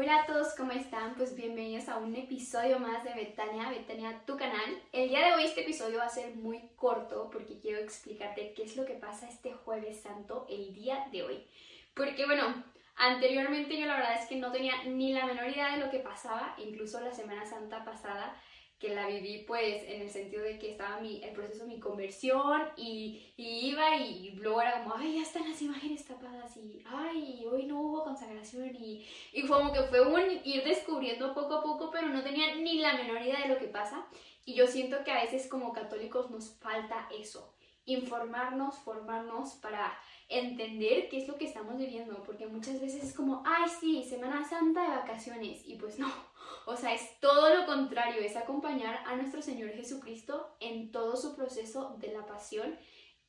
Hola a todos, ¿cómo están? Pues bienvenidos a un episodio más de Betania, Betania, tu canal. El día de hoy este episodio va a ser muy corto porque quiero explicarte qué es lo que pasa este jueves santo, el día de hoy. Porque bueno, anteriormente yo la verdad es que no tenía ni la menor idea de lo que pasaba, incluso la Semana Santa pasada que la viví pues en el sentido de que estaba mi, el proceso de mi conversión y, iba y luego era como, ay, ya están las imágenes tapadas y, ay, hoy no hubo consagración y, y como que fue un ir descubriendo poco a poco, pero no tenía ni la menor idea de lo que pasa y yo siento que a veces como católicos nos falta eso, informarnos, formarnos para entender qué es lo que estamos viviendo, porque muchas veces es como, ay, sí, Semana Santa de vacaciones, y pues no, o sea, es todo lo contrario, es acompañar a nuestro Señor Jesucristo en todo su proceso de la pasión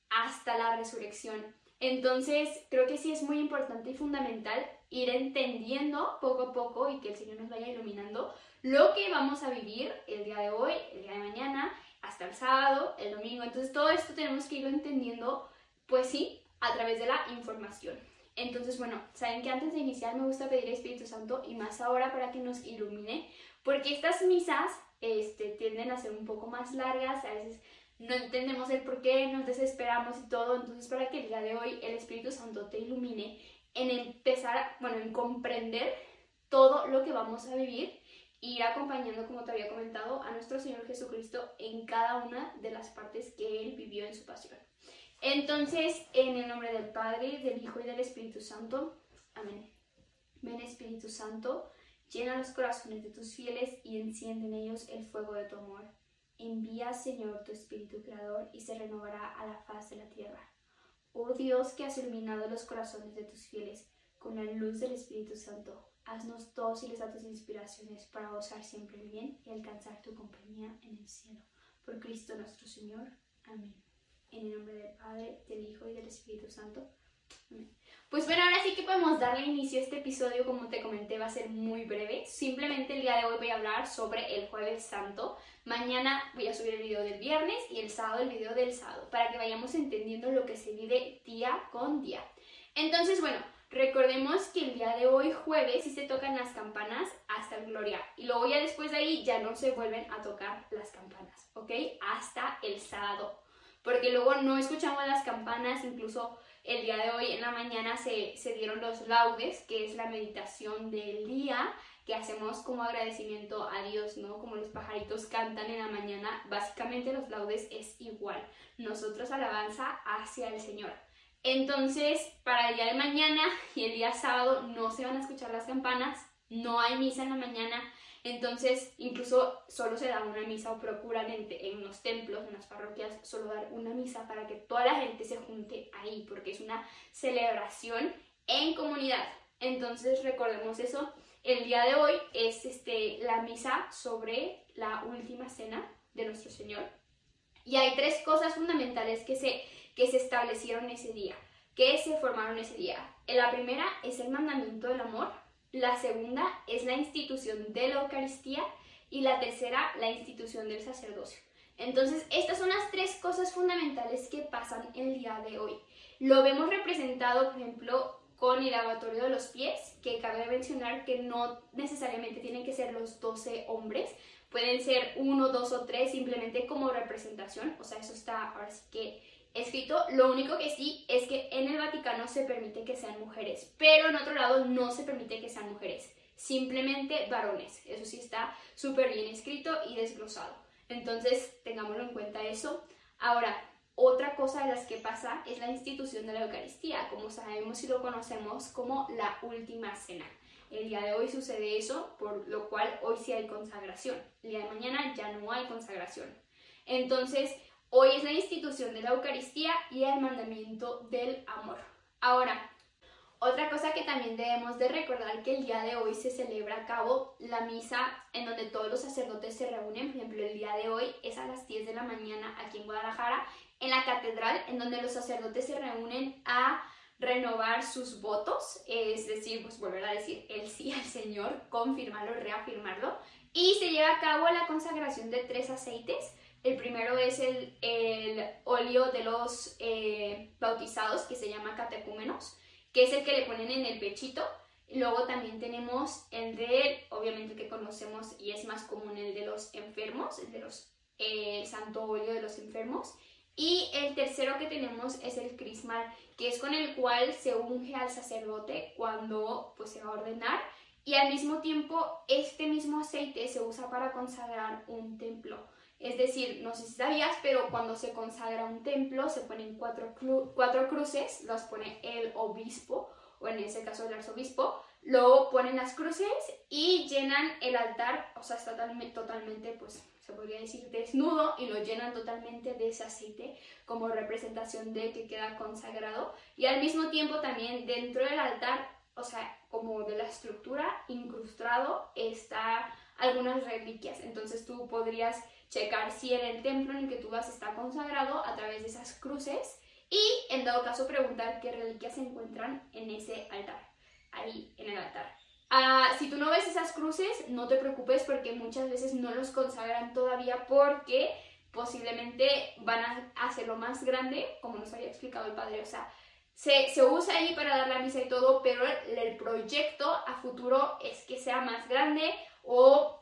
hasta la resurrección. Entonces, creo que sí es muy importante y fundamental ir entendiendo poco a poco y que el Señor nos vaya iluminando lo que vamos a vivir el día de hoy, el día de mañana, hasta el sábado, el domingo. Entonces, todo esto tenemos que irlo entendiendo, pues sí, a través de la información. Entonces, bueno, saben que antes de iniciar me gusta pedir Espíritu Santo y más ahora para que nos ilumine, porque estas misas este, tienden a ser un poco más largas, a veces no entendemos el por qué, nos desesperamos y todo, entonces para que el día de hoy el Espíritu Santo te ilumine en empezar, bueno, en comprender todo lo que vamos a vivir ir acompañando, como te había comentado, a nuestro Señor Jesucristo en cada una de las partes que Él vivió en su pasión. Entonces, en el nombre del Padre, del Hijo y del Espíritu Santo. Amén. Ven Espíritu Santo, llena los corazones de tus fieles y enciende en ellos el fuego de tu amor. Envía, Señor, tu Espíritu Creador y se renovará a la faz de la tierra. Oh Dios que has iluminado los corazones de tus fieles con la luz del Espíritu Santo, haznos dóciles a tus inspiraciones para gozar siempre el bien y alcanzar tu compañía en el cielo. Por Cristo nuestro Señor. Amén. En el nombre del Padre, del Hijo y del Espíritu Santo. Pues bueno, ahora sí que podemos darle inicio a este episodio, como te comenté, va a ser muy breve. Simplemente el día de hoy voy a hablar sobre el jueves santo. Mañana voy a subir el video del viernes y el sábado el video del sábado, para que vayamos entendiendo lo que se vive día con día. Entonces, bueno, recordemos que el día de hoy, jueves, sí se tocan las campanas hasta el Gloria. Y luego ya después de ahí ya no se vuelven a tocar las campanas, ¿ok? Hasta el sábado porque luego no escuchamos las campanas, incluso el día de hoy en la mañana se, se dieron los laudes, que es la meditación del día que hacemos como agradecimiento a Dios, ¿no? Como los pajaritos cantan en la mañana, básicamente los laudes es igual, nosotros alabanza hacia el Señor. Entonces, para el día de mañana y el día sábado no se van a escuchar las campanas, no hay misa en la mañana, entonces, incluso solo se da una misa o procuran en, en, los templos, en las parroquias, solo dar una misa para que toda la gente se junte ahí, porque es una celebración en comunidad. Entonces, recordemos eso. El día de hoy es este, la misa sobre la última cena de nuestro Señor. Y hay tres cosas fundamentales que se, que se establecieron ese día, que se formaron ese día. La primera es el mandamiento del amor, la segunda es la institución de la Eucaristía y la tercera la institución del sacerdocio. Entonces, estas son las tres cosas fundamentales que pasan el día de hoy. Lo vemos representado, por ejemplo, con el lavatorio de los pies, que cabe mencionar que no necesariamente tienen que ser los 12 hombres, pueden ser uno, dos o tres simplemente como representación, o sea, eso está ahora sí que escrito. Lo único que sí es que en el Vaticano se permite que sean mujeres, pero en otro lado no se permite que sean mujeres, simplemente varones. Eso sí está súper bien escrito y desglosado. Entonces, tengámoslo en cuenta eso. Ahora, otra cosa de las que pasa es la institución de la Eucaristía, como sabemos y lo conocemos como la última cena. El día de hoy sucede eso, por lo cual hoy sí hay consagración. El día de mañana ya no hay consagración. Entonces, Hoy es la institución de la Eucaristía y el mandamiento del amor. Ahora, otra cosa que también debemos de recordar que el día de hoy se celebra a cabo la misa en donde todos los sacerdotes se reúnen. Por ejemplo, el día de hoy es a las 10 de la mañana aquí en Guadalajara, en la catedral, en donde los sacerdotes se reúnen a renovar sus votos, es decir, pues volver a decir el sí al Señor, confirmarlo, reafirmarlo, y se lleva a cabo la consagración de tres aceites el primero es el, el óleo de los eh, bautizados, que se llama catecúmenos, que es el que le ponen en el pechito. Luego también tenemos el de conocemos y es más común el de los enfermos, el de los el santo óleo de los enfermos. Y el tercero que tenemos es el crismal, que es con el cual se unge al sacerdote cuando pues, se va a ordenar. Y al mismo tiempo, este mismo aceite se usa para consagrar un templo. Es decir, no sé si sabías, pero cuando se consagra un templo se ponen cuatro, cuatro cruces, las pone el obispo, o en ese caso el arzobispo, luego ponen las cruces y llenan el altar, o sea, está totalmente, totalmente pues se podría decir desnudo y lo llenan totalmente de ese aceite como representación de que queda consagrado. Y al mismo tiempo también dentro del altar, o sea, como de la estructura incrustado está algunas reliquias, entonces tú podrías checar si en el templo en el que tú vas está consagrado a través de esas cruces y en dado caso preguntar qué reliquias se encuentran en ese altar, ahí en el altar. Ah, si tú no ves esas cruces, no te preocupes porque muchas veces no los consagran todavía porque posiblemente van a hacerlo más grande, como nos había explicado el padre. O sea, se, se, usa ahí para dar la misa y todo, pero el proyecto a futuro es que sea más grande o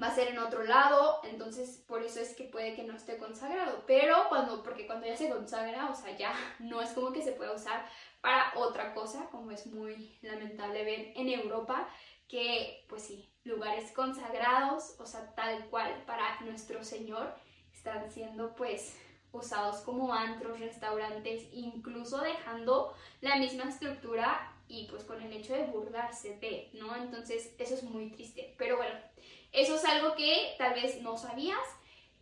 va a ser en otro lado, entonces por eso es que puede que no esté consagrado, pero cuando, porque cuando ya se consagra, o sea, ya no es como que se pueda usar para otra cosa, como es muy lamentable ver en Europa, que pues sí, lugares consagrados, o sea, tal cual para nuestro Señor, están siendo pues usados como antros, restaurantes, incluso dejando la misma estructura y pues con el hecho de burlarse de, ¿no? Entonces eso es muy triste, pero bueno, eso es algo que tal vez no sabías,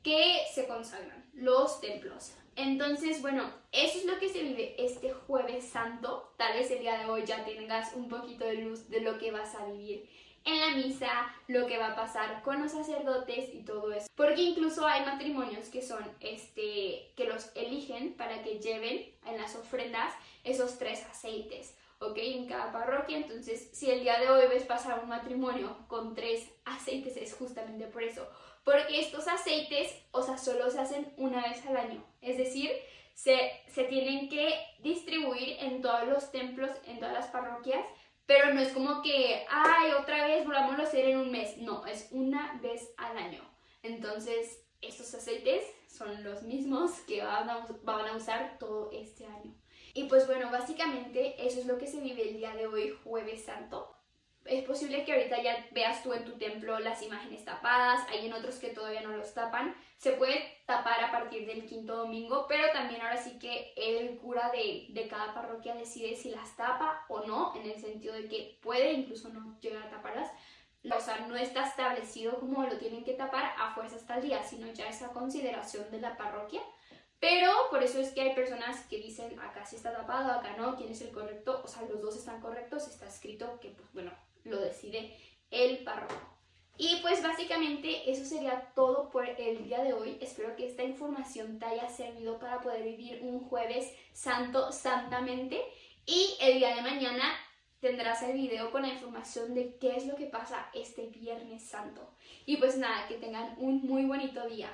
que se consagran los templos. Entonces, bueno, eso es lo que se vive este jueves santo. Tal vez el día de hoy ya tengas un poquito de luz de lo que vas a vivir en la misa, lo que va a pasar con los sacerdotes y todo eso. Porque incluso hay matrimonios que son, este, que los eligen para que lleven en las ofrendas esos tres aceites. ¿Ok? En cada parroquia. Entonces, si el día de hoy ves pasar un matrimonio con tres aceites, es justamente por eso. Porque estos aceites, o sea, solo se hacen una vez al año. Es decir, se, se tienen que distribuir en todos los templos, en todas las parroquias. Pero no es como que, ay, otra vez volvamos a hacer en un mes. No, es una vez al año. Entonces, estos aceites son los mismos que van a, van a usar todo este año. Y pues bueno, básicamente eso es lo que se vive el día de hoy, jueves santo. Es posible que ahorita ya veas tú en tu templo las imágenes tapadas, hay en otros que todavía no los tapan. Se puede tapar a partir del quinto domingo, pero también ahora sí que el cura de, de cada parroquia decide si las tapa o no, en el sentido de que puede incluso no llegar a taparlas. O sea, no está establecido como lo tienen que tapar a fuerza hasta el día, sino ya esa consideración de la parroquia. Pero por eso es que hay personas que dicen, acá sí está tapado, acá no, quién es el correcto, o sea, los dos están correctos, está escrito que, pues bueno, lo decide el párroco. Y pues básicamente eso sería todo por el día de hoy. Espero que esta información te haya servido para poder vivir un jueves santo santamente. Y el día de mañana tendrás el video con la información de qué es lo que pasa este viernes santo. Y pues nada, que tengan un muy bonito día.